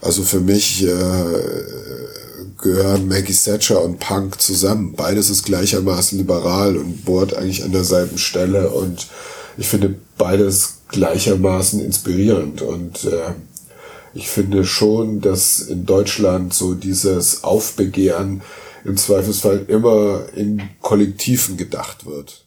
Also für mich äh, gehören Maggie Thatcher und Punk zusammen. Beides ist gleichermaßen liberal und bohrt eigentlich an derselben Stelle und ich finde beides gleichermaßen inspirierend und äh, ich finde schon, dass in Deutschland so dieses Aufbegehren im Zweifelsfall immer in Kollektiven gedacht wird.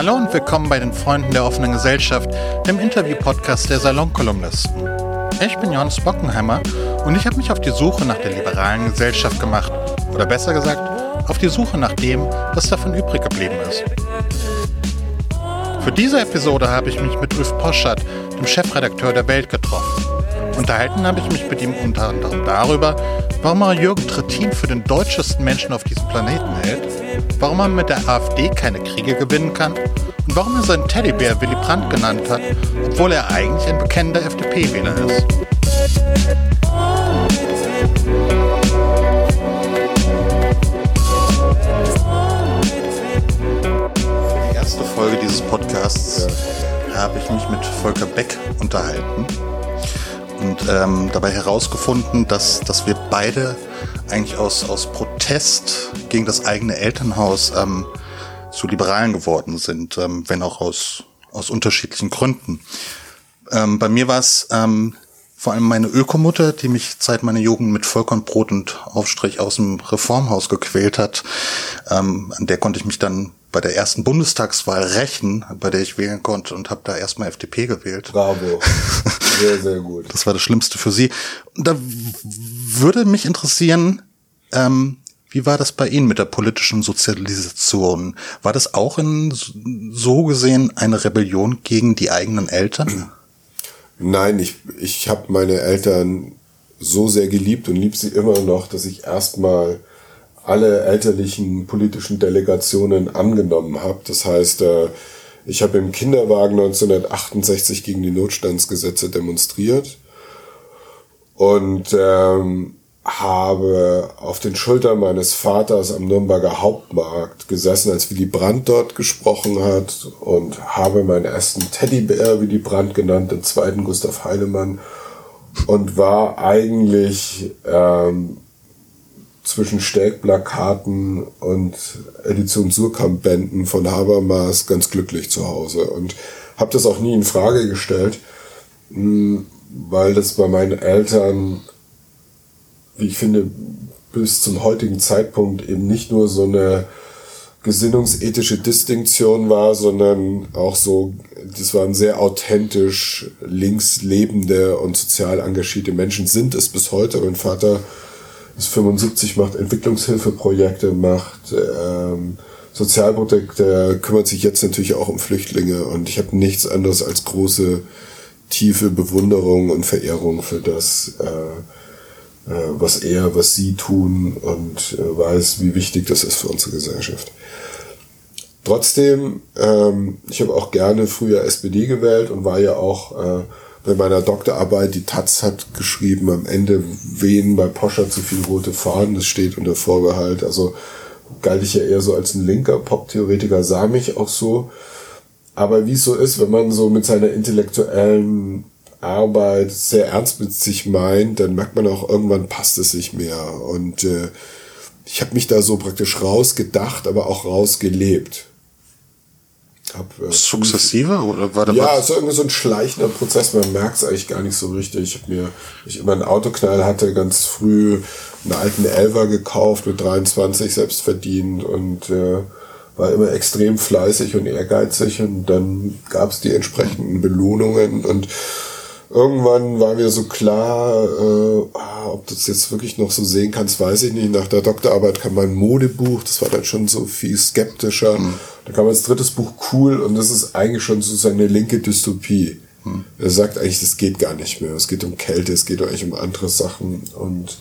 Hallo und willkommen bei den Freunden der offenen Gesellschaft, dem Interview-Podcast der Salonkolumnisten. Ich bin Johannes Bockenheimer und ich habe mich auf die Suche nach der liberalen Gesellschaft gemacht. Oder besser gesagt, auf die Suche nach dem, was davon übrig geblieben ist. Für diese Episode habe ich mich mit Ulf Poschert, dem Chefredakteur der Welt, getroffen. Unterhalten habe ich mich mit ihm unter anderem darüber, warum er Jürgen Trittin für den deutschesten Menschen auf diesem Planeten hält, warum er mit der AfD keine Kriege gewinnen kann und warum er seinen Teddybär Willy Brandt genannt hat, obwohl er eigentlich ein bekennender FDP-Wähler ist. Folge dieses Podcasts ja. habe ich mich mit Volker Beck unterhalten und ähm, dabei herausgefunden, dass, dass wir beide eigentlich aus, aus Protest gegen das eigene Elternhaus ähm, zu Liberalen geworden sind, ähm, wenn auch aus, aus unterschiedlichen Gründen. Ähm, bei mir war es ähm, vor allem meine Ökomutter, die mich seit meiner Jugend mit Vollkornbrot und Aufstrich aus dem Reformhaus gequält hat. Ähm, an der konnte ich mich dann bei der ersten Bundestagswahl rächen, bei der ich wählen konnte und habe da erstmal FDP gewählt. Bravo. Sehr, sehr gut. Das war das Schlimmste für Sie. Da würde mich interessieren, ähm, wie war das bei Ihnen mit der politischen Sozialisation? War das auch in so gesehen eine Rebellion gegen die eigenen Eltern? Nein, ich, ich habe meine Eltern so sehr geliebt und lieb sie immer noch, dass ich erstmal alle elterlichen politischen Delegationen angenommen habe. Das heißt, äh, ich habe im Kinderwagen 1968 gegen die Notstandsgesetze demonstriert und ähm, habe auf den Schultern meines Vaters am Nürnberger Hauptmarkt gesessen, als Willy Brandt dort gesprochen hat und habe meinen ersten Teddybär Willy Brandt genannt, den zweiten Gustav Heinemann und war eigentlich ähm, zwischen Stägplakaten und Edition Surkamp-Bänden von Habermas ganz glücklich zu Hause und habe das auch nie in Frage gestellt, hm, weil das bei meinen Eltern, wie ich finde, bis zum heutigen Zeitpunkt eben nicht nur so eine gesinnungsethische Distinktion war, sondern auch so, das waren sehr authentisch links lebende und sozial engagierte Menschen, sind es bis heute. Mein Vater ist 75, macht Entwicklungshilfeprojekte, macht ähm, Sozialprojekte, kümmert sich jetzt natürlich auch um Flüchtlinge und ich habe nichts anderes als große, tiefe Bewunderung und Verehrung für das, äh, äh, was er, was sie tun und äh, weiß, wie wichtig das ist für unsere Gesellschaft. Trotzdem, ähm, ich habe auch gerne früher SPD gewählt und war ja auch äh, bei meiner Doktorarbeit, die Taz hat geschrieben, am Ende wehen bei Poscher zu viel rote Fahnen, das steht unter Vorbehalt. Also galt ich ja eher so als ein linker Pop-Theoretiker, sah mich auch so. Aber wie es so ist, wenn man so mit seiner intellektuellen Arbeit sehr ernst mit sich meint, dann merkt man auch, irgendwann passt es nicht mehr. Und äh, ich habe mich da so praktisch rausgedacht, aber auch rausgelebt. Hab, äh, Sukzessive oder war da Ja, es ist irgendwie so ein schleichender Prozess, man merkt es eigentlich gar nicht so richtig. Ich habe mir, ich immer einen Autoknall hatte, ganz früh einen alten Elver gekauft mit 23 selbst verdient und äh, war immer extrem fleißig und ehrgeizig und dann gab es die entsprechenden Belohnungen und irgendwann war mir so klar, äh, ah, ob du das jetzt wirklich noch so sehen kannst, weiß ich nicht. Nach der Doktorarbeit kam mein Modebuch, das war dann schon so viel skeptischer. Mhm. Da kam als drittes Buch cool und das ist eigentlich schon so seine linke Dystopie. Mhm. Er sagt eigentlich, das geht gar nicht mehr. Es geht um Kälte, es geht eigentlich um andere Sachen und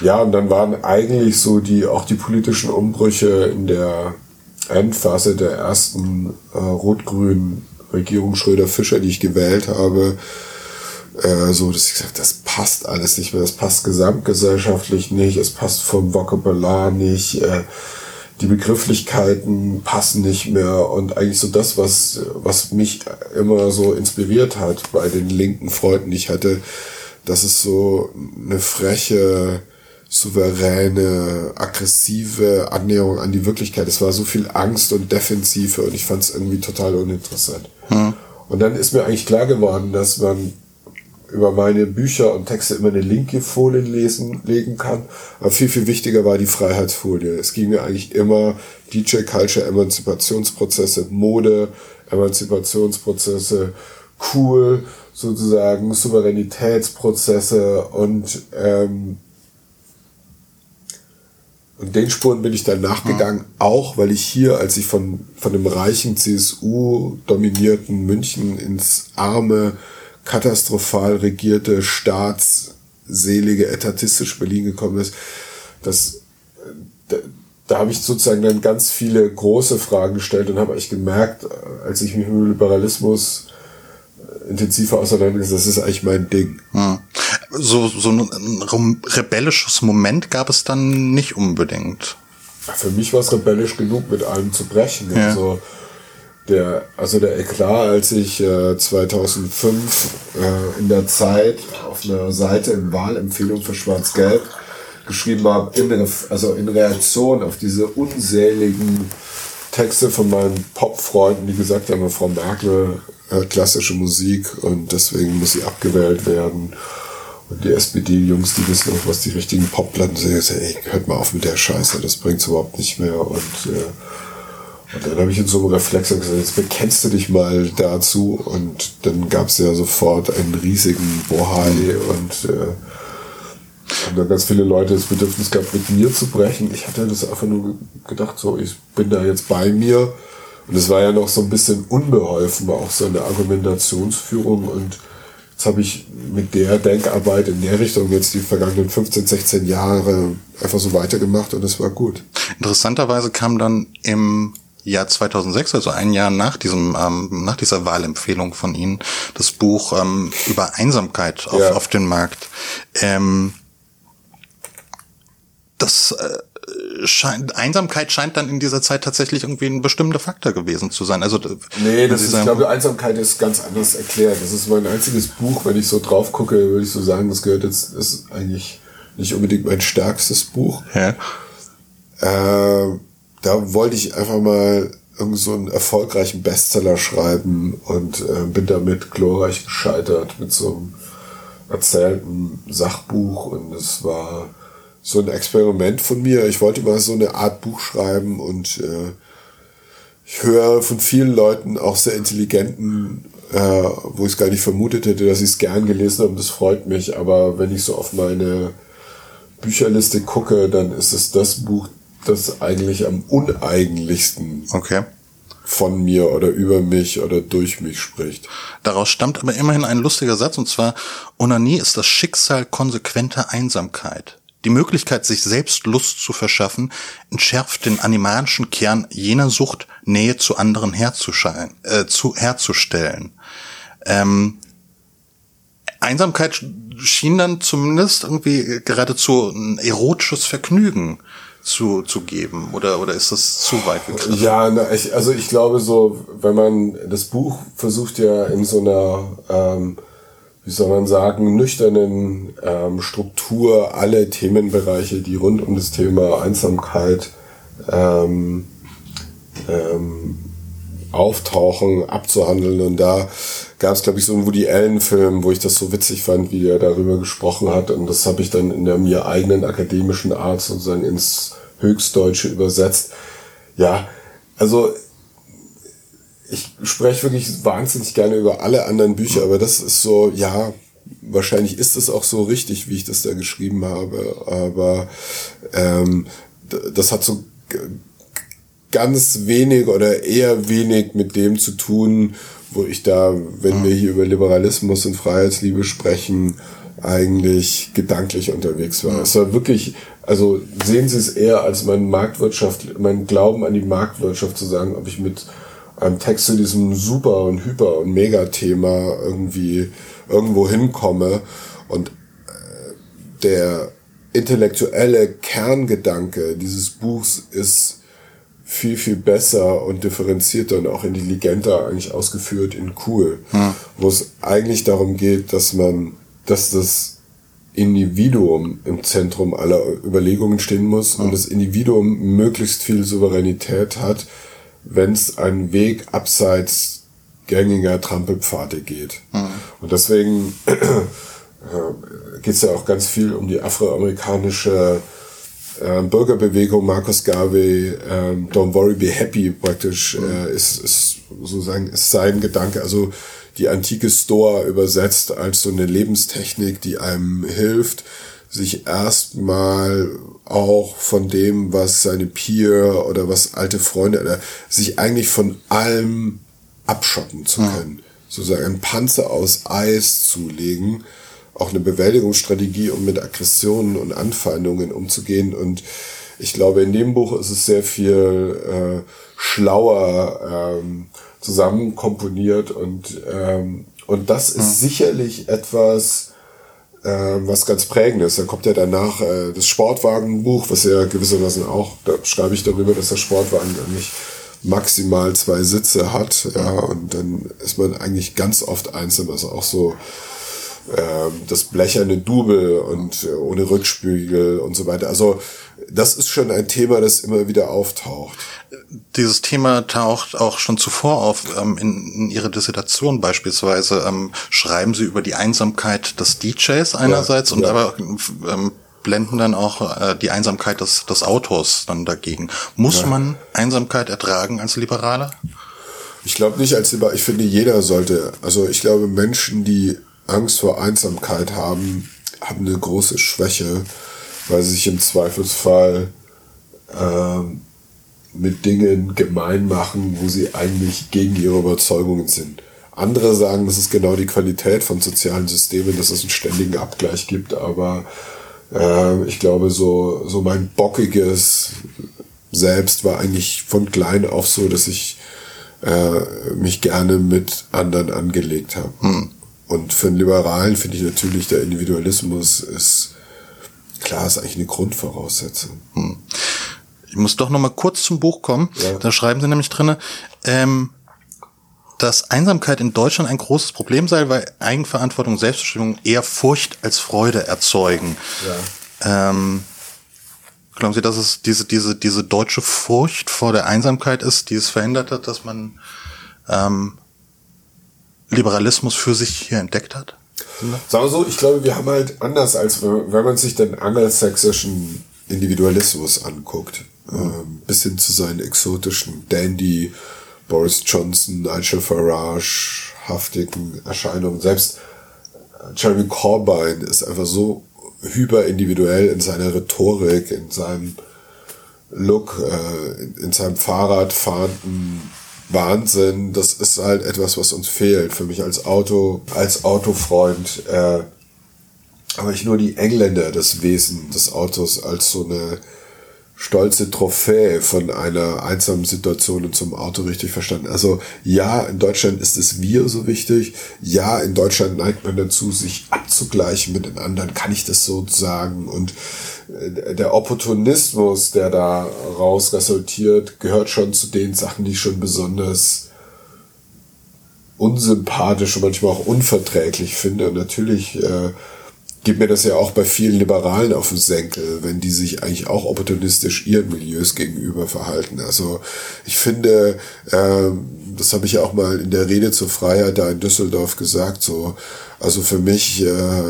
ja, und dann waren eigentlich so die, auch die politischen Umbrüche in der Endphase der ersten äh, rot-grünen Regierung Schröder-Fischer, die ich gewählt habe, äh, so, dass ich gesagt das passt alles nicht mehr, das passt gesamtgesellschaftlich nicht, es passt vom Vokabular nicht, äh, die Begrifflichkeiten passen nicht mehr und eigentlich so das, was, was mich immer so inspiriert hat bei den linken Freunden, die ich hatte, das ist so eine freche, souveräne, aggressive Annäherung an die Wirklichkeit. Es war so viel Angst und Defensive und ich fand es irgendwie total uninteressant. Hm. Und dann ist mir eigentlich klar geworden, dass man über meine Bücher und Texte immer eine linke Folie lesen, legen kann. Aber viel, viel wichtiger war die Freiheitsfolie. Es ging mir eigentlich immer DJ Culture, Emanzipationsprozesse, Mode, Emanzipationsprozesse, cool, sozusagen Souveränitätsprozesse und ähm, und den Spuren bin ich dann nachgegangen, mhm. auch weil ich hier, als ich von, von dem reichen CSU-dominierten München ins arme, katastrophal regierte, staatsselige, etatistisch Berlin gekommen ist, das, da, da habe ich sozusagen dann ganz viele große Fragen gestellt und habe eigentlich gemerkt, als ich mich mit Liberalismus intensiver auseinandergesetzt, das ist eigentlich mein Ding. Hm. So, so ein rebellisches Moment gab es dann nicht unbedingt. Für mich war es rebellisch genug, mit allem zu brechen. Ja. Also, der, also der Eklat, als ich äh, 2005 äh, in der Zeit auf einer Seite in Wahlempfehlung für Schwarz-Gelb geschrieben habe, in, also in Reaktion auf diese unzähligen Texte von meinen Popfreunden, die gesagt haben, Frau Merkel hört klassische Musik und deswegen muss sie abgewählt werden. Und die SPD-Jungs, die wissen auch, was die richtigen Popplatten sind. Ich sage, ey, hört mal auf mit der Scheiße, das bringt's überhaupt nicht mehr. Und, äh, und dann habe ich in so einem Reflex gesagt, jetzt bekennst du dich mal dazu. Und dann gab's ja sofort einen riesigen Bohai und äh, haben dann ganz viele Leute das Bedürfnis gehabt, mit mir zu brechen. Ich hatte das einfach nur gedacht, so, ich bin da jetzt bei mir. Und es war ja noch so ein bisschen unbeholfen, war auch so eine Argumentationsführung. Und jetzt habe ich mit der Denkarbeit in der Richtung jetzt die vergangenen 15, 16 Jahre einfach so weitergemacht und es war gut. Interessanterweise kam dann im Jahr 2006, also ein Jahr nach diesem, ähm, nach dieser Wahlempfehlung von Ihnen, das Buch ähm, über Einsamkeit auf, ja. auf den Markt. Ähm, das äh, scheint, Einsamkeit scheint dann in dieser Zeit tatsächlich irgendwie ein bestimmter Faktor gewesen zu sein. Also nee, das ist, ich glaube, Einsamkeit ist ganz anders erklärt. Das ist mein einziges Buch, wenn ich so drauf gucke, würde ich so sagen, das gehört jetzt, ist eigentlich nicht unbedingt mein stärkstes Buch. Ja. Äh, da wollte ich einfach mal irgend so einen erfolgreichen Bestseller schreiben und äh, bin damit glorreich gescheitert mit so einem erzählten Sachbuch und es war so ein Experiment von mir. Ich wollte mal so eine Art Buch schreiben und äh, ich höre von vielen Leuten, auch sehr intelligenten, äh, wo ich es gar nicht vermutet hätte, dass sie es gern gelesen haben. Das freut mich. Aber wenn ich so auf meine Bücherliste gucke, dann ist es das Buch, das eigentlich am uneigentlichsten okay. von mir oder über mich oder durch mich spricht. Daraus stammt aber immerhin ein lustiger Satz, und zwar, Onanie ist das Schicksal konsequenter Einsamkeit. Die Möglichkeit, sich selbst Lust zu verschaffen, entschärft den animalischen Kern jener Sucht, Nähe zu anderen herzustellen. Äh, zu, herzustellen. Ähm, Einsamkeit schien dann zumindest irgendwie geradezu ein erotisches Vergnügen zu, zu geben oder oder ist das zu weit gegriffen? Ja, na, ich, also ich glaube so, wenn man das Buch versucht ja in so einer ähm, wie soll man sagen, nüchternen ähm, Struktur alle Themenbereiche, die rund um das Thema Einsamkeit ähm, ähm, auftauchen, abzuhandeln. Und da gab es, glaube ich, so einen Woody Allen-Film, wo ich das so witzig fand, wie er darüber gesprochen hat. Und das habe ich dann in der mir eigenen akademischen Art sozusagen ins Höchstdeutsche übersetzt. Ja, also ich spreche wirklich wahnsinnig gerne über alle anderen Bücher, aber das ist so, ja, wahrscheinlich ist es auch so richtig, wie ich das da geschrieben habe, aber ähm, das hat so ganz wenig oder eher wenig mit dem zu tun, wo ich da, wenn wir hier über Liberalismus und Freiheitsliebe sprechen, eigentlich gedanklich unterwegs war. Es war wirklich, also sehen Sie es eher als mein Marktwirtschaft, mein Glauben an die Marktwirtschaft zu sagen, ob ich mit einem Text zu diesem Super- und Hyper- und Megathema irgendwie irgendwo hinkomme. Und äh, der intellektuelle Kerngedanke dieses Buchs ist viel, viel besser und differenzierter und auch intelligenter eigentlich ausgeführt in cool, hm. wo es eigentlich darum geht, dass man, dass das Individuum im Zentrum aller Überlegungen stehen muss hm. und das Individuum möglichst viel Souveränität hat, wenn es einen Weg abseits gängiger Trampelpfade geht. Hm. Und deswegen äh, geht es ja auch ganz viel um die afroamerikanische äh, Bürgerbewegung, Marcus Garvey, äh, Don't Worry, Be Happy praktisch, äh, ist, ist sozusagen ist sein Gedanke. Also die antike Stoa übersetzt als so eine Lebenstechnik, die einem hilft, sich erstmal auch von dem, was seine Peer oder was alte Freunde oder sich eigentlich von allem abschotten zu können. Ja. Sozusagen einen Panzer aus Eis zu legen auch eine Bewältigungsstrategie, um mit Aggressionen und Anfeindungen umzugehen. Und ich glaube, in dem Buch ist es sehr viel äh, schlauer ähm, zusammenkomponiert und, ähm, und das ist ja. sicherlich etwas, äh, was ganz prägend ist. Dann kommt ja danach äh, das Sportwagenbuch, was ja gewissermaßen auch, da schreibe ich darüber, dass der Sportwagen eigentlich maximal zwei Sitze hat, ja, und dann ist man eigentlich ganz oft einsam, also auch so ähm, das blecherne Double und äh, ohne Rückspiegel und so weiter. Also das ist schon ein Thema, das immer wieder auftaucht. Dieses Thema taucht auch schon zuvor auf. Ähm, in, in Ihrer Dissertation beispielsweise ähm, schreiben Sie über die Einsamkeit des DJs einerseits ja, und ja. aber ähm, blenden dann auch äh, die Einsamkeit des, des Autors dann dagegen. Muss ja. man Einsamkeit ertragen als Liberaler? Ich glaube nicht als Liberaler. Ich finde, jeder sollte. Also ich glaube, Menschen, die Angst vor Einsamkeit haben, haben eine große Schwäche, weil sie sich im Zweifelsfall äh, mit Dingen gemein machen, wo sie eigentlich gegen ihre Überzeugungen sind. Andere sagen, das ist genau die Qualität von sozialen Systemen, dass es einen ständigen Abgleich gibt, aber äh, ich glaube, so, so mein bockiges Selbst war eigentlich von klein auf so, dass ich äh, mich gerne mit anderen angelegt habe. Hm. Und für einen Liberalen finde ich natürlich, der Individualismus ist, klar, ist eigentlich eine Grundvoraussetzung. Hm. Ich muss doch noch mal kurz zum Buch kommen. Ja. Da schreiben sie nämlich drinne, ähm, dass Einsamkeit in Deutschland ein großes Problem sei, weil Eigenverantwortung und Selbstbestimmung eher Furcht als Freude erzeugen. Ja. Ähm, glauben Sie, dass es diese, diese, diese deutsche Furcht vor der Einsamkeit ist, die es verhindert hat, dass man ähm, Liberalismus für sich hier entdeckt hat? Sagen wir so, ich glaube, wir haben halt anders als wenn man sich den angelsächsischen Individualismus anguckt, mhm. ähm, bis hin zu seinen exotischen Dandy, Boris Johnson, Nigel Farage, haftigen Erscheinungen. Selbst Jeremy Corbyn ist einfach so hyperindividuell in seiner Rhetorik, in seinem Look, äh, in, in seinem Fahrradfahrenden Wahnsinn. Das ist halt etwas, was uns fehlt. Für mich als Auto, als Autofreund, äh, aber ich nur die Engländer das Wesen des Autos als so eine stolze Trophäe von einer einsamen Situation und zum Auto richtig verstanden. Also ja, in Deutschland ist es wir so wichtig. Ja, in Deutschland neigt man dazu, sich abzugleichen mit den anderen. Kann ich das so sagen? Und äh, der Opportunismus, der da raus resultiert, gehört schon zu den Sachen, die ich schon besonders unsympathisch und manchmal auch unverträglich finde. Und natürlich äh, geht mir das ja auch bei vielen Liberalen auf den Senkel, wenn die sich eigentlich auch opportunistisch ihren Milieus gegenüber verhalten. Also ich finde, äh, das habe ich ja auch mal in der Rede zur Freiheit da in Düsseldorf gesagt, so, also für mich äh,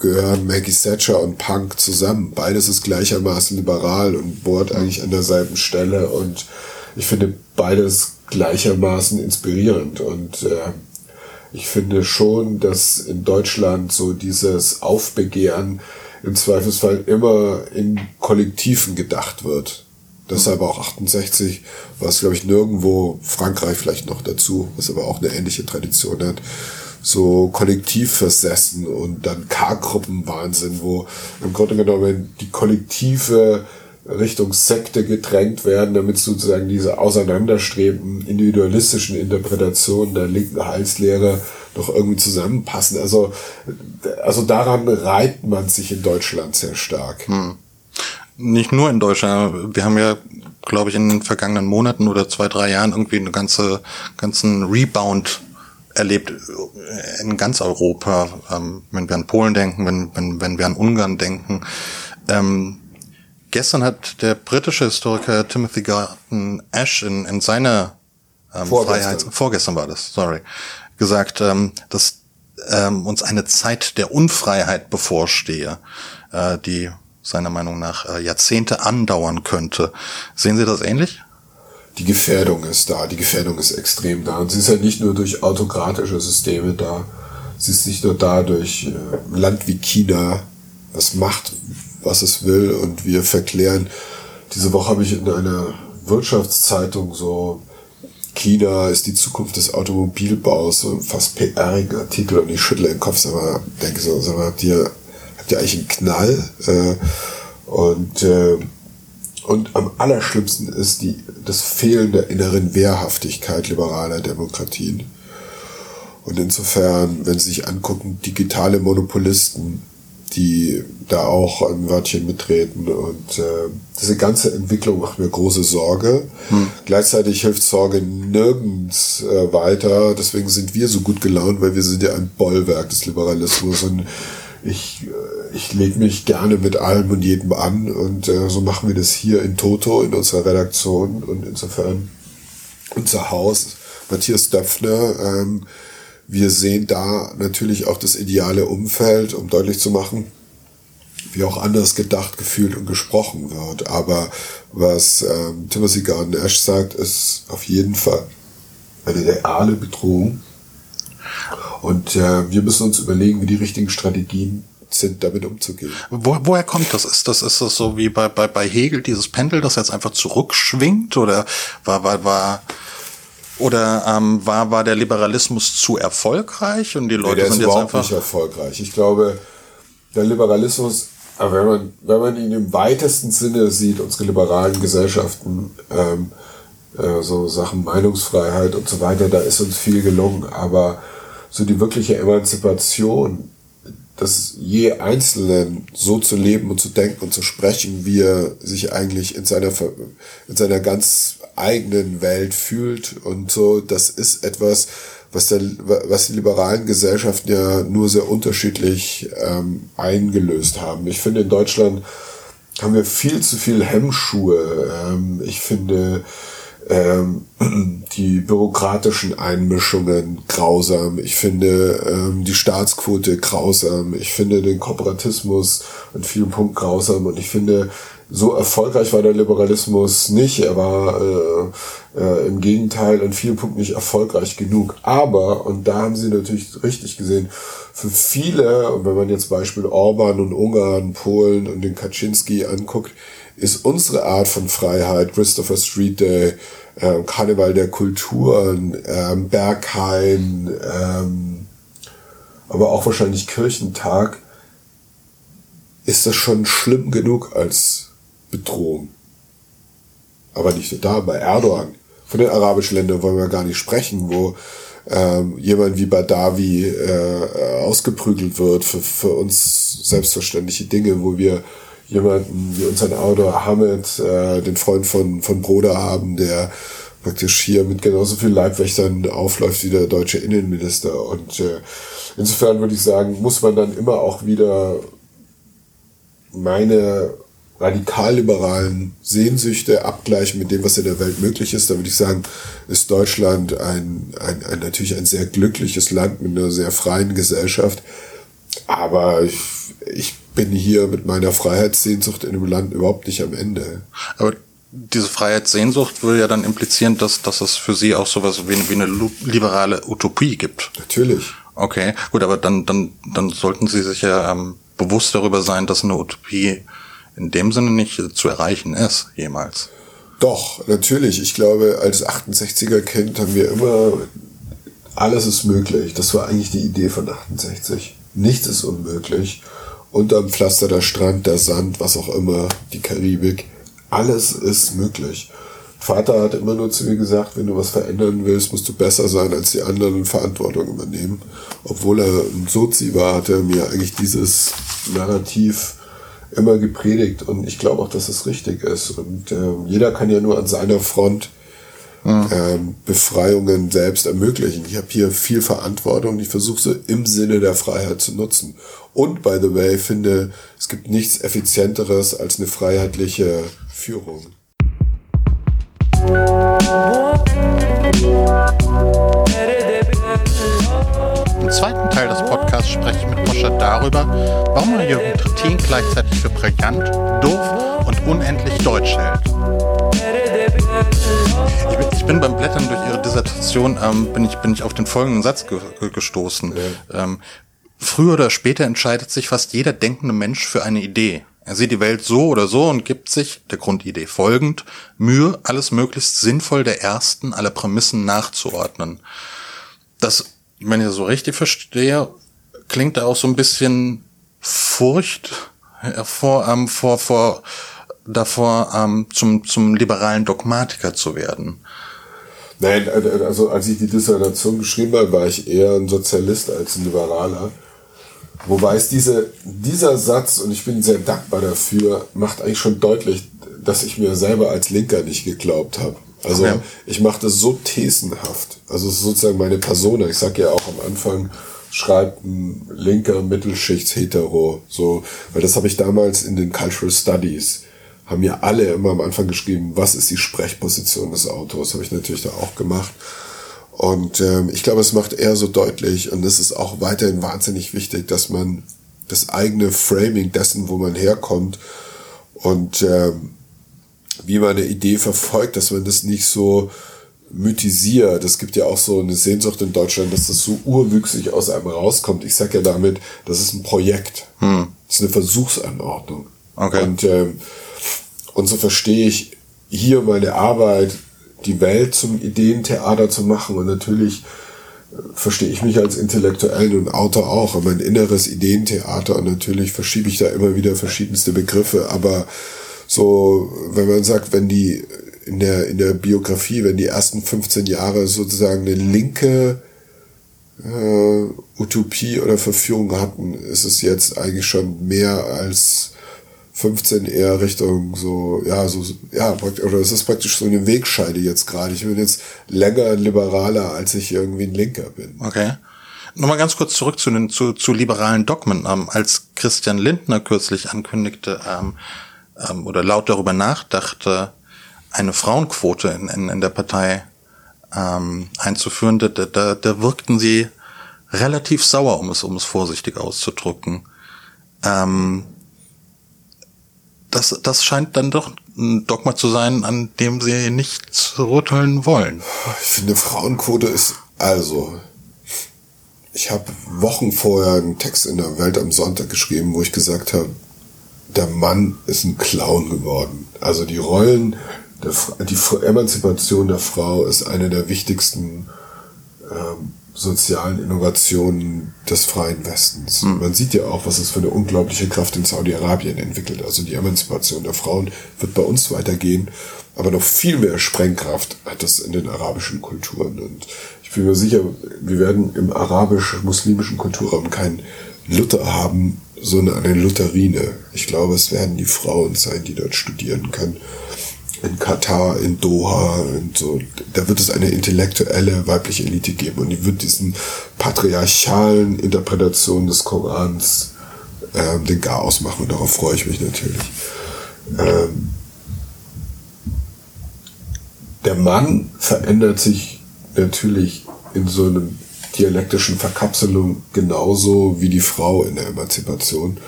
gehören Maggie Thatcher und Punk zusammen. Beides ist gleichermaßen liberal und bohrt eigentlich an derselben Stelle und ich finde beides gleichermaßen inspirierend und äh, ich finde schon, dass in Deutschland so dieses Aufbegehren im Zweifelsfall immer in Kollektiven gedacht wird. Deshalb auch 68 war es, glaube ich, nirgendwo, Frankreich vielleicht noch dazu, was aber auch eine ähnliche Tradition hat, so kollektiv versessen und dann K-Gruppenwahnsinn, wo im Grunde genommen die kollektive Richtung Sekte gedrängt werden, damit sozusagen diese auseinanderstrebenden individualistischen Interpretationen der linken Heilslehre noch irgendwie zusammenpassen. Also, also daran reibt man sich in Deutschland sehr stark. Hm. Nicht nur in Deutschland. Wir haben ja glaube ich, in den vergangenen Monaten oder zwei, drei Jahren irgendwie eine ganze, ganzen Rebound erlebt äh, in ganz Europa, ähm, wenn wir an Polen denken, wenn, wenn, wenn wir an Ungarn denken. Ähm, gestern hat der britische Historiker Timothy Garton Ash in, in seiner ähm, vorgestern. Freiheit, vorgestern war das, sorry, gesagt, ähm, dass ähm, uns eine Zeit der Unfreiheit bevorstehe, äh, die seiner Meinung nach äh, Jahrzehnte andauern könnte. Sehen Sie das ähnlich? Die Gefährdung ist da, die Gefährdung ist extrem da. Und sie ist ja nicht nur durch autokratische Systeme da, sie ist nicht nur da durch äh, Land wie China, das macht, was es will und wir verklären. Diese Woche habe ich in einer Wirtschaftszeitung so China ist die Zukunft des Automobilbaus, so ein fast PR-Artikel und ich schüttle den Kopf, sag mal, denke so, sag mal, habt ihr, habt ihr eigentlich einen Knall? Äh, und, äh, und am allerschlimmsten ist die, das Fehlen der inneren Wehrhaftigkeit liberaler Demokratien. Und insofern, wenn Sie sich angucken, digitale Monopolisten, die da auch ein Wörtchen mitreden. Und äh, diese ganze Entwicklung macht mir große Sorge. Hm. Gleichzeitig hilft Sorge nirgends äh, weiter. Deswegen sind wir so gut gelaunt, weil wir sind ja ein Bollwerk des Liberalismus. Und ich, äh, ich lege mich gerne mit allem und jedem an. Und äh, so machen wir das hier in Toto, in unserer Redaktion. Und insofern unser Haus, Matthias Döpfner, ähm, wir sehen da natürlich auch das ideale Umfeld, um deutlich zu machen, wie auch anders gedacht, gefühlt und gesprochen wird. Aber was ähm, Timothy Garden Ash sagt, ist auf jeden Fall eine reale Bedrohung. Und äh, wir müssen uns überlegen, wie die richtigen Strategien sind, damit umzugehen. Wo, woher kommt das? Ist das ist das so wie bei, bei, bei Hegel dieses Pendel, das jetzt einfach zurückschwingt oder war war war oder ähm, war, war der Liberalismus zu erfolgreich und die Leute nee, der sind ist jetzt überhaupt einfach nicht erfolgreich. Ich glaube, der Liberalismus, wenn man, wenn man ihn im weitesten Sinne sieht, unsere liberalen Gesellschaften, ähm, äh, so Sachen Meinungsfreiheit und so weiter, da ist uns viel gelungen. Aber so die wirkliche Emanzipation des je Einzelnen so zu leben und zu denken und zu sprechen, wie er sich eigentlich in seiner, in seiner ganz eigenen Welt fühlt und so, das ist etwas, was, der, was die liberalen Gesellschaften ja nur sehr unterschiedlich ähm, eingelöst haben. Ich finde, in Deutschland haben wir viel zu viel Hemmschuhe. Ähm, ich finde, ähm, die bürokratischen Einmischungen grausam. Ich finde ähm, die Staatsquote grausam. Ich finde den Kooperatismus an vielen Punkten grausam. Und ich finde, so erfolgreich war der Liberalismus nicht. Er war äh, äh, im Gegenteil an vielen Punkten nicht erfolgreich genug. Aber, und da haben Sie natürlich richtig gesehen, für viele, wenn man jetzt Beispiel Orban und Ungarn, Polen und den Kaczynski anguckt, ist unsere Art von Freiheit, Christopher Street Day, äh, Karneval der Kulturen, äh, Berghain, ähm, aber auch wahrscheinlich Kirchentag, ist das schon schlimm genug als Bedrohung. Aber nicht nur da, bei Erdogan. Von den arabischen Ländern wollen wir gar nicht sprechen, wo ähm, jemand wie Badawi äh, ausgeprügelt wird für, für uns selbstverständliche Dinge, wo wir jemanden wie unseren Autor Hamid, äh, den Freund von, von Broder haben, der praktisch hier mit genauso viel Leibwächtern aufläuft wie der deutsche Innenminister. Und äh, insofern würde ich sagen, muss man dann immer auch wieder meine radikal-liberalen Sehnsüchte abgleichen mit dem, was in der Welt möglich ist, da würde ich sagen, ist Deutschland ein, ein, ein natürlich ein sehr glückliches Land mit einer sehr freien Gesellschaft. Aber ich, ich bin hier mit meiner Freiheitssehnsucht in dem Land überhaupt nicht am Ende. Aber diese Freiheitssehnsucht würde ja dann implizieren, dass, dass es für Sie auch sowas wie, wie eine liberale Utopie gibt. Natürlich. Okay, gut, aber dann, dann, dann sollten Sie sich ja ähm, bewusst darüber sein, dass eine Utopie in dem Sinne nicht zu erreichen ist, jemals. Doch, natürlich. Ich glaube, als 68er Kind haben wir immer, alles ist möglich. Das war eigentlich die Idee von 68. Nichts ist unmöglich. Unterm Pflaster der Strand, der Sand, was auch immer, die Karibik. Alles ist möglich. Vater hat immer nur zu mir gesagt, wenn du was verändern willst, musst du besser sein als die anderen und Verantwortung übernehmen. Obwohl er ein Sozi war, hat er mir eigentlich dieses Narrativ immer gepredigt und ich glaube auch, dass es richtig ist. Und äh, jeder kann ja nur an seiner Front mhm. ähm, Befreiungen selbst ermöglichen. Ich habe hier viel Verantwortung und ich versuche sie im Sinne der Freiheit zu nutzen. Und by the way, finde, es gibt nichts effizienteres als eine freiheitliche Führung. Im zweiten Teil des Podcasts spreche ich mit Moscha darüber, warum er Jürgen Trittin gleichzeitig für brillant, doof und unendlich deutsch hält. Ich bin, ich bin beim Blättern durch Ihre Dissertation ähm, bin ich bin ich auf den folgenden Satz ge gestoßen. Ja. Ähm, früher oder später entscheidet sich fast jeder denkende Mensch für eine Idee. Er sieht die Welt so oder so und gibt sich, der Grundidee folgend, Mühe, alles möglichst sinnvoll der ersten aller Prämissen nachzuordnen. Das, wenn ich das so richtig verstehe, klingt da auch so ein bisschen Furcht vor, ähm, vor, vor, davor, ähm, zum, zum liberalen Dogmatiker zu werden. Nein, also als ich die Dissertation geschrieben habe, war ich eher ein Sozialist als ein Liberaler. Wobei es diese, dieser Satz, und ich bin sehr dankbar dafür, macht eigentlich schon deutlich, dass ich mir selber als Linker nicht geglaubt habe. Also okay. ich mache das so thesenhaft. Also sozusagen meine Persona. Ich sage ja auch am Anfang, schreibt ein linker Mittelschichts-Hetero. So, weil das habe ich damals in den Cultural Studies, haben ja alle immer am Anfang geschrieben, was ist die Sprechposition des Autors. Habe ich natürlich da auch gemacht. Und ähm, ich glaube, es macht eher so deutlich, und es ist auch weiterhin wahnsinnig wichtig, dass man das eigene Framing dessen, wo man herkommt und ähm, wie man eine Idee verfolgt, dass man das nicht so mythisiert. Es gibt ja auch so eine Sehnsucht in Deutschland, dass das so urwüchsig aus einem rauskommt. Ich sage ja damit, das ist ein Projekt. Hm. Das ist eine Versuchsanordnung. Okay. Und, ähm, und so verstehe ich hier meine Arbeit die Welt zum Ideentheater zu machen. Und natürlich äh, verstehe ich mich als Intellektuellen und Autor auch, mein inneres Ideentheater und natürlich verschiebe ich da immer wieder verschiedenste Begriffe, aber so, wenn man sagt, wenn die in der, in der Biografie, wenn die ersten 15 Jahre sozusagen eine linke äh, Utopie oder Verführung hatten, ist es jetzt eigentlich schon mehr als 15 eher Richtung so, ja, so, ja, oder es ist praktisch so eine Wegscheide jetzt gerade. Ich bin jetzt länger liberaler, als ich irgendwie ein Linker bin. Okay. Nochmal ganz kurz zurück zu den zu, zu liberalen Dogmen. Ähm, als Christian Lindner kürzlich ankündigte ähm, ähm, oder laut darüber nachdachte, eine Frauenquote in, in, in der Partei ähm, einzuführen, da, da, da wirkten sie relativ sauer, um es, um es vorsichtig auszudrücken. Ähm, das, das scheint dann doch ein Dogma zu sein, an dem sie nicht rütteln wollen. Ich finde, Frauenquote ist also. Ich habe Wochen vorher einen Text in der Welt am Sonntag geschrieben, wo ich gesagt habe, der Mann ist ein Clown geworden. Also die Rollen, der, die Emanzipation der Frau ist eine der wichtigsten ähm, sozialen Innovationen des freien Westens. Mhm. Man sieht ja auch, was es für eine unglaubliche Kraft in Saudi-Arabien entwickelt. Also die Emanzipation der Frauen wird bei uns weitergehen, aber noch viel mehr Sprengkraft hat das in den arabischen Kulturen. Und ich bin mir sicher, wir werden im arabisch-muslimischen Kulturraum keinen Luther haben, sondern eine Lutherine. Ich glaube, es werden die Frauen sein, die dort studieren können in Katar, in Doha und so. Da wird es eine intellektuelle weibliche Elite geben und die wird diesen patriarchalen Interpretationen des Korans ähm, den Chaos machen und darauf freue ich mich natürlich. Ähm, der Mann verändert sich natürlich in so einem dialektischen Verkapselung genauso wie die Frau in der Emanzipation.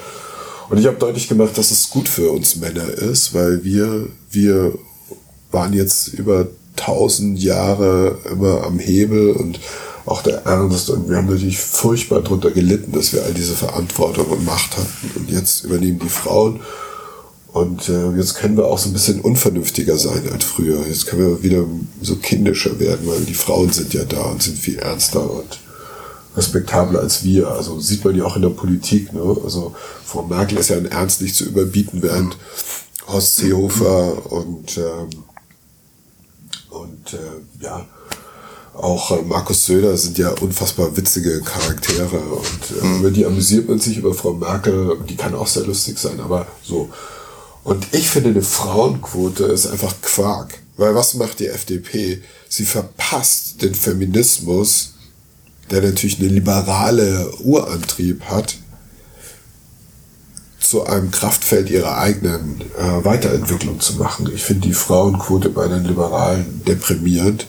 Und ich habe deutlich gemacht, dass es gut für uns Männer ist, weil wir, wir waren jetzt über tausend Jahre immer am Hebel und auch der Ernst und wir haben natürlich furchtbar darunter gelitten, dass wir all diese Verantwortung und Macht hatten und jetzt übernehmen die Frauen und äh, jetzt können wir auch so ein bisschen unvernünftiger sein als früher. Jetzt können wir wieder so kindischer werden, weil die Frauen sind ja da und sind viel ernster und respektabler als wir. Also sieht man ja auch in der Politik. Ne? Also Frau Merkel ist ja ein Ernst nicht zu überbieten, während Horst Seehofer und ähm, und äh, ja auch äh, Markus Söder sind ja unfassbar witzige Charaktere und äh, mhm. über die amüsiert man sich, über Frau Merkel, die kann auch sehr lustig sein, aber so. Und ich finde, eine Frauenquote ist einfach Quark. Weil was macht die FDP? Sie verpasst den Feminismus, der natürlich eine liberale Urantrieb hat, zu einem Kraftfeld ihrer eigenen äh, Weiterentwicklung zu machen. Ich finde die Frauenquote bei den Liberalen deprimierend.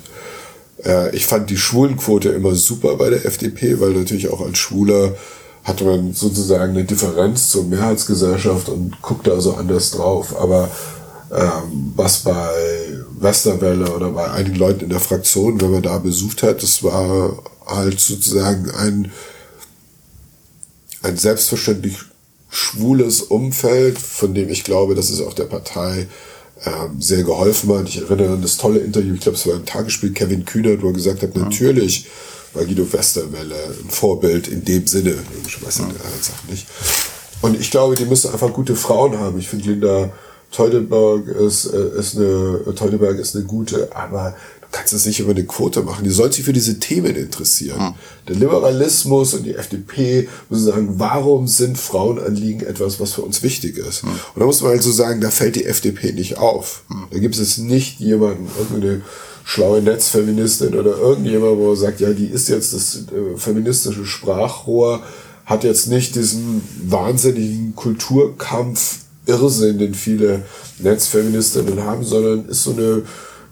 Äh, ich fand die Schwulenquote immer super bei der FDP, weil natürlich auch als Schwuler hatte man sozusagen eine Differenz zur Mehrheitsgesellschaft und guckte also anders drauf. Aber ähm, was bei Westerwelle oder bei einigen Leuten in der Fraktion, wenn man da besucht hat, das war halt sozusagen ein, ein selbstverständlich schwules Umfeld, von dem ich glaube, dass es auch der Partei ähm, sehr geholfen hat. Ich erinnere an das tolle Interview, ich glaube, es war ein Tagesspiel, Kevin Kühnert, wo er gesagt hat, natürlich war Guido Westerwelle ein Vorbild in dem Sinne. Ich weiß ja. nicht. Und ich glaube, die müssen einfach gute Frauen haben. Ich finde Linda Teudeberg ist, äh, ist eine, Teudeberg ist eine gute, aber du kannst es nicht über eine Quote machen. Die soll sich für diese Themen interessieren. Hm. Der Liberalismus und die FDP müssen sagen, warum sind Frauenanliegen etwas, was für uns wichtig ist? Hm. Und da muss man halt so sagen, da fällt die FDP nicht auf. Hm. Da gibt es nicht jemanden, irgendeine schlaue Netzfeministin oder irgendjemand, wo er sagt, ja, die ist jetzt das äh, feministische Sprachrohr, hat jetzt nicht diesen wahnsinnigen Kulturkampf Irrsinn, den viele Netzfeministinnen haben, sondern ist so eine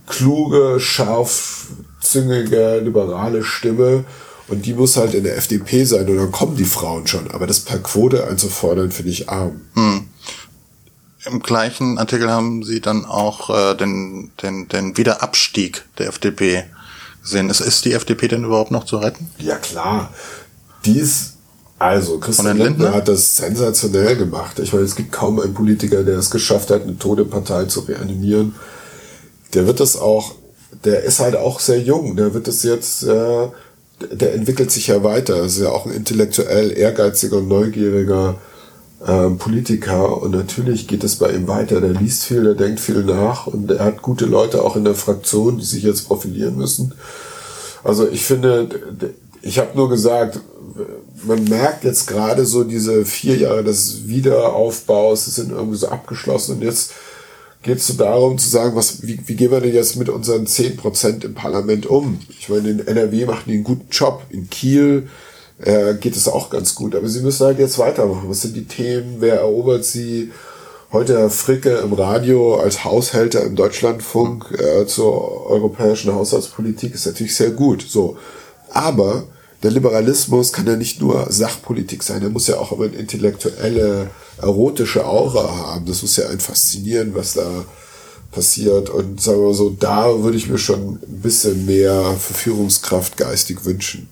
kluge, scharfzüngige, liberale Stimme. Und die muss halt in der FDP sein und dann kommen die Frauen schon. Aber das per Quote einzufordern, finde ich arm. Hm. Im gleichen Artikel haben Sie dann auch äh, den, den, den Wiederabstieg der FDP gesehen. Ist, ist die FDP denn überhaupt noch zu retten? Ja klar. Die ist also, Christian Lindner hat das sensationell gemacht. Ich meine, es gibt kaum einen Politiker, der es geschafft hat, eine tote Partei zu reanimieren. Der wird das auch, der ist halt auch sehr jung. Der wird das jetzt, äh, der entwickelt sich ja weiter. Er ist ja auch ein intellektuell ehrgeiziger, neugieriger Politiker. Und natürlich geht es bei ihm weiter. Der liest viel, der denkt viel nach und er hat gute Leute auch in der Fraktion, die sich jetzt profilieren müssen. Also ich finde, ich habe nur gesagt, man merkt jetzt gerade so diese vier Jahre des Wiederaufbaus, die sind irgendwie so abgeschlossen und jetzt geht es so darum zu sagen, was, wie, wie gehen wir denn jetzt mit unseren zehn Prozent im Parlament um? Ich meine, in NRW machen die einen guten Job, in Kiel äh, geht es auch ganz gut, aber sie müssen halt jetzt weitermachen. Was sind die Themen? Wer erobert sie? Heute Herr Fricke im Radio als Haushälter im Deutschlandfunk äh, zur europäischen Haushaltspolitik ist natürlich sehr gut. So, aber der Liberalismus kann ja nicht nur Sachpolitik sein, er muss ja auch immer eine intellektuelle, erotische Aura haben. Das muss ja ein faszinieren, was da passiert. Und sagen wir mal so, da würde ich mir schon ein bisschen mehr Verführungskraft geistig wünschen.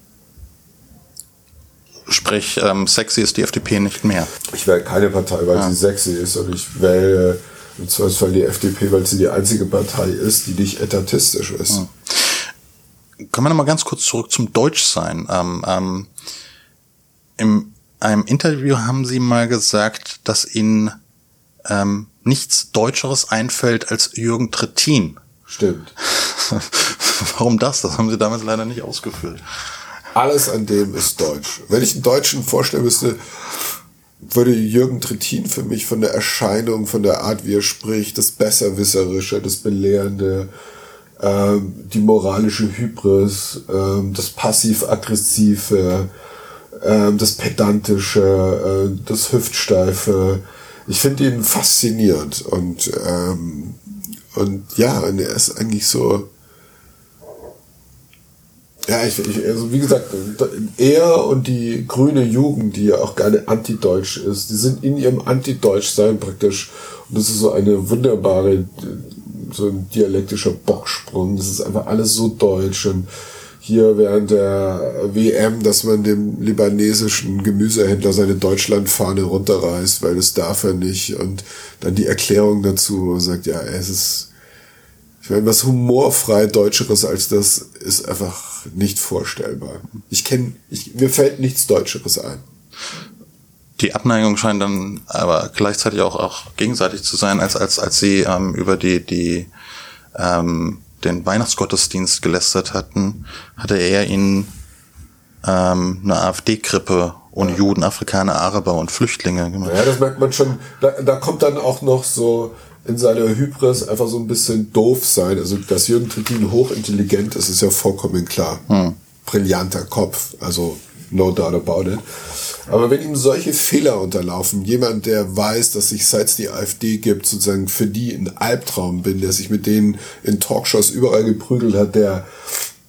Sprich, ähm, sexy ist die FDP nicht mehr. Ich wähle keine Partei, weil ja. sie sexy ist, und ich wähle im Zweifelsfall die FDP, weil sie die einzige Partei ist, die nicht etatistisch ist. Ja. Kommen wir nochmal ganz kurz zurück zum Deutschsein. Ähm, ähm, in einem Interview haben Sie mal gesagt, dass Ihnen ähm, nichts Deutscheres einfällt als Jürgen Trittin. Stimmt. Warum das? Das haben Sie damals leider nicht ausgeführt. Alles an dem ist deutsch. Wenn ich einen Deutschen vorstellen müsste, würde Jürgen Trittin für mich von der Erscheinung, von der Art, wie er spricht, das Besserwisserische, das Belehrende, ähm, die moralische Hybris, ähm, das passiv-aggressive, ähm, das pedantische, äh, das hüftsteife. Ich finde ihn faszinierend und ähm, und ja, er ist eigentlich so. Ja, ich, ich, also wie gesagt, er und die grüne Jugend, die ja auch gerne antideutsch ist, die sind in ihrem Antideutschsein praktisch. Und das ist so eine wunderbare so ein dialektischer Bocksprung. Das ist einfach alles so deutsch und hier während der WM, dass man dem libanesischen Gemüsehändler seine Deutschlandfahne runterreißt, weil das darf er nicht. Und dann die Erklärung dazu, sagt, ja, es ist, ich meine, was humorfrei Deutscheres als das ist einfach nicht vorstellbar. Ich kenne, ich, mir fällt nichts Deutscheres ein die Abneigung scheint dann aber gleichzeitig auch, auch gegenseitig zu sein, als, als, als sie ähm, über die, die ähm, den Weihnachtsgottesdienst gelästert hatten, hatte er ihnen ähm, eine AfD-Krippe und ja. Juden, Afrikaner, Araber und Flüchtlinge gemacht. Ja, das merkt man schon. Da, da kommt dann auch noch so in seiner Hybris einfach so ein bisschen doof sein. Also, dass Jürgen Trittin hochintelligent ist, ist ja vollkommen klar. Hm. Brillanter Kopf, also no doubt about it. Aber wenn ihm solche Fehler unterlaufen, jemand, der weiß, dass sich seit es die AfD gibt, sozusagen für die ein Albtraum bin, der sich mit denen in Talkshows überall geprügelt hat, der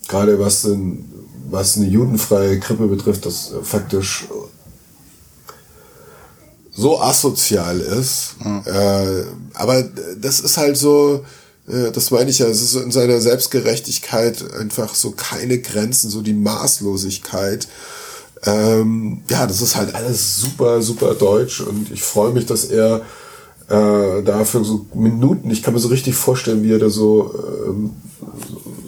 gerade was, in, was eine judenfreie Krippe betrifft, das faktisch so asozial ist. Mhm. Äh, aber das ist halt so, äh, das meine ich ja, es ist so in seiner Selbstgerechtigkeit einfach so keine Grenzen, so die Maßlosigkeit. Ähm, ja, das ist halt alles super, super deutsch und ich freue mich, dass er äh, dafür so Minuten, ich kann mir so richtig vorstellen, wie er da so, ähm,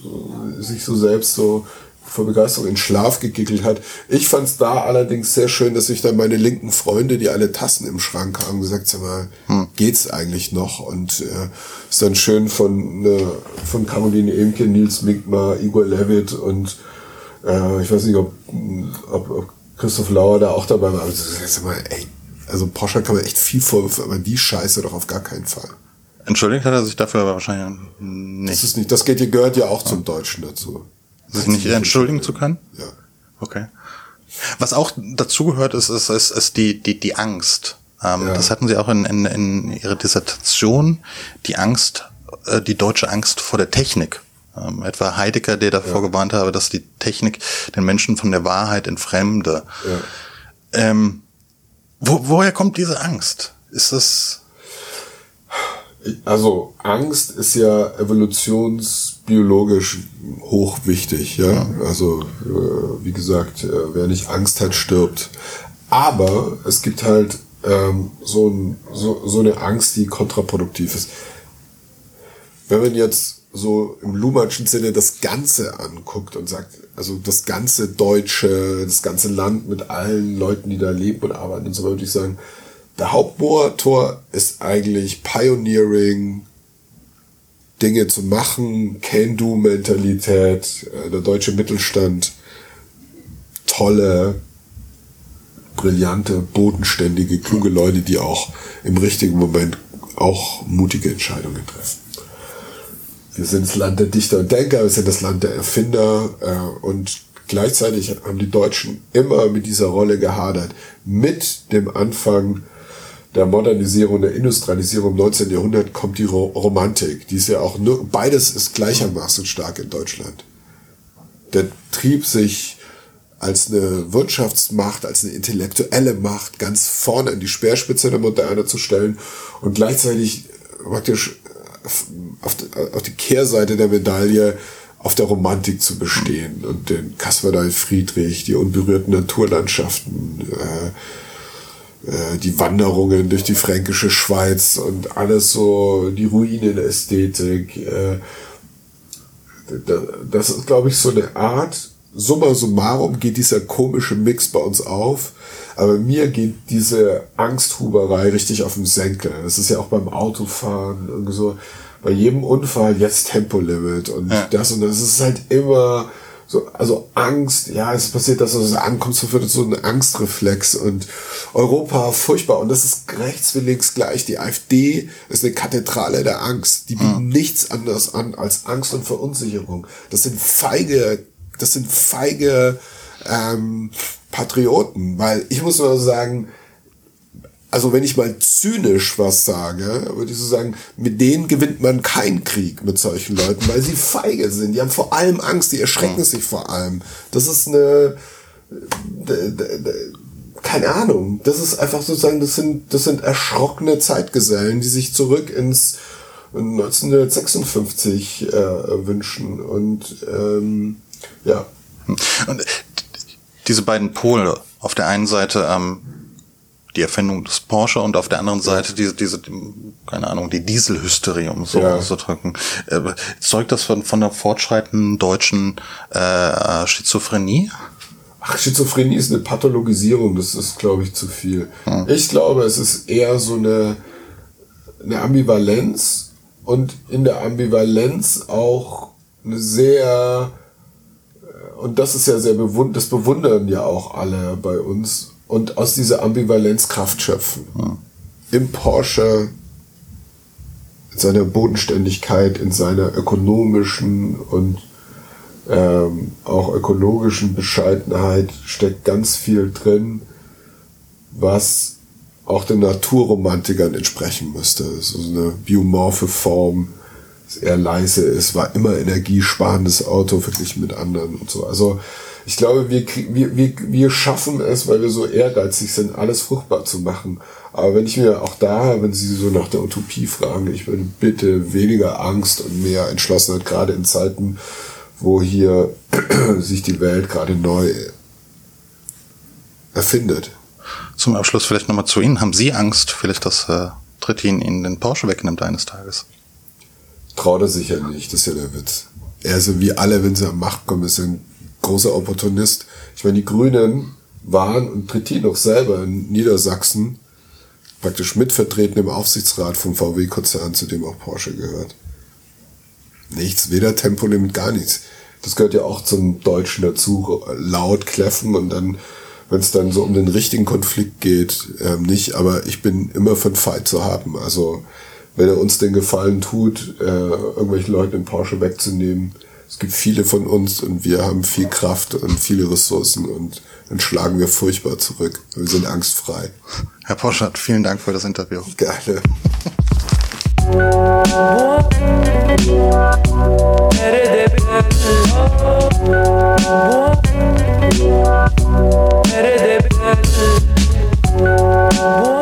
so sich so selbst so vor Begeisterung in Schlaf gegickelt hat. Ich fand es da allerdings sehr schön, dass sich dann meine linken Freunde, die alle Tassen im Schrank haben, gesagt, sag mal, hm. geht's eigentlich noch? Und äh, ist dann schön von, äh, von Caroline Emke, Nils Minkmar, Igor Levitt und äh, ich weiß nicht, ob, ob, ob Christoph Lauer da auch dabei war. Aber sag mal, ey, also Porsche kann man echt viel vorwürfen, aber die Scheiße doch auf gar keinen Fall. Entschuldigt hat er sich dafür aber wahrscheinlich nicht. Das ist nicht, das geht, gehört ja auch zum Deutschen dazu. Sich nicht entschuldigen zu können? Ja. Okay. Was auch dazugehört ist, ist, ist, ist die, die, die Angst. Ähm, ja. Das hatten Sie auch in, in, in Ihrer Dissertation. Die Angst, äh, die deutsche Angst vor der Technik. Ähm, etwa Heidegger, der davor ja. gewarnt habe, dass die Technik den Menschen von der Wahrheit entfremde. Ja. Ähm, wo, woher kommt diese Angst? Ist das also Angst ist ja evolutionsbiologisch hochwichtig, ja. Also äh, wie gesagt, äh, wer nicht Angst hat, stirbt. Aber es gibt halt ähm, so, ein, so, so eine Angst, die kontraproduktiv ist. Wenn man jetzt so im Lumatschen Sinne das Ganze anguckt und sagt, also das ganze Deutsche, das ganze Land mit allen Leuten, die da leben und arbeiten und so, würde ich sagen, der Hauptmotor ist eigentlich Pioneering, Dinge zu machen, Can-Do-Mentalität, äh, der deutsche Mittelstand, tolle, brillante, bodenständige, kluge Leute, die auch im richtigen Moment auch mutige Entscheidungen treffen. Wir sind das Land der Dichter und Denker, wir sind das Land der Erfinder äh, und gleichzeitig haben die Deutschen immer mit dieser Rolle gehadert. Mit dem Anfang der Modernisierung, der Industrialisierung im 19. Jahrhundert kommt die Romantik. Die ist ja auch nur, beides ist gleichermaßen stark in Deutschland. Der Trieb sich als eine Wirtschaftsmacht, als eine intellektuelle Macht ganz vorne in die Speerspitze der Moderne zu stellen und gleichzeitig praktisch auf die Kehrseite der Medaille auf der Romantik zu bestehen und den Caspar Friedrich, die unberührten Naturlandschaften, äh, äh, die Wanderungen durch die fränkische Schweiz und alles so, die Ruinenästhetik. Äh, das ist, glaube ich, so eine Art, summa summarum geht dieser komische Mix bei uns auf. Aber mir geht diese Angsthuberei richtig auf den Senkel. Das ist ja auch beim Autofahren und so. Bei jedem Unfall jetzt Tempolimit und ja. das und das. Es ist halt immer, so, also Angst, ja, es passiert, dass du so ankommst, so wird so ein Angstreflex und Europa furchtbar und das ist rechts wie links gleich. Die AfD ist eine Kathedrale der Angst. Die bieten hm. nichts anderes an als Angst und Verunsicherung. Das sind feige, das sind feige ähm, Patrioten, weil ich muss nur sagen, also wenn ich mal zynisch was sage, würde ich so sagen, mit denen gewinnt man keinen Krieg mit solchen Leuten, weil sie feige sind. Die haben vor allem Angst, die erschrecken ja. sich vor allem. Das ist eine, keine Ahnung. Das ist einfach sozusagen, das sind, das sind erschrockene Zeitgesellen, die sich zurück ins 1956 äh, wünschen. Und ähm, ja. Und diese beiden Pole, auf der einen Seite ähm, die Erfindung des Porsche und auf der anderen Seite diese, diese keine Ahnung, die Dieselhysterie, um so ja. auszudrücken. Äh, zeugt das von, von der fortschreitenden deutschen äh, Schizophrenie? Ach, Schizophrenie ist eine Pathologisierung, das ist, glaube ich, zu viel. Hm. Ich glaube, es ist eher so eine, eine Ambivalenz und in der Ambivalenz auch eine sehr, und das ist ja sehr bewund, das bewundern ja auch alle bei uns, und aus dieser Ambivalenz Kraft schöpfen. Ja. Im Porsche, in seiner Bodenständigkeit, in seiner ökonomischen und ähm, auch ökologischen Bescheidenheit steckt ganz viel drin, was auch den Naturromantikern entsprechen müsste. So eine biomorphe Form, eher leise ist, war immer energiesparendes Auto verglichen mit anderen und so. Also ich glaube, wir, wir, wir, wir schaffen es, weil wir so ehrgeizig sind, alles fruchtbar zu machen. Aber wenn ich mir auch da, wenn Sie so nach der Utopie fragen, ich würde bitte weniger Angst und mehr Entschlossenheit, gerade in Zeiten, wo hier sich die Welt gerade neu erfindet. Zum Abschluss vielleicht nochmal zu Ihnen. Haben Sie Angst, vielleicht, dass äh, Trittin Ihnen den Porsche wegnimmt eines Tages? Traut er sicher nicht, das ist ja der Witz. Er ist so wie alle, wenn sie an Macht kommen, ist ein großer Opportunist. Ich meine, die Grünen waren und Trittin auch selber in Niedersachsen praktisch mitvertreten im Aufsichtsrat vom VW-Konzern, zu dem auch Porsche gehört. Nichts, weder Tempolimit, gar nichts. Das gehört ja auch zum Deutschen dazu, laut kläffen und dann, wenn es dann so um den richtigen Konflikt geht, ähm, nicht. Aber ich bin immer für einen Fight zu haben. Also wenn er uns den Gefallen tut, äh, irgendwelchen Leuten den Porsche wegzunehmen, es gibt viele von uns und wir haben viel Kraft und viele Ressourcen und dann schlagen wir furchtbar zurück. Wir sind angstfrei. Herr Poschert, vielen Dank für das Interview. Gerne.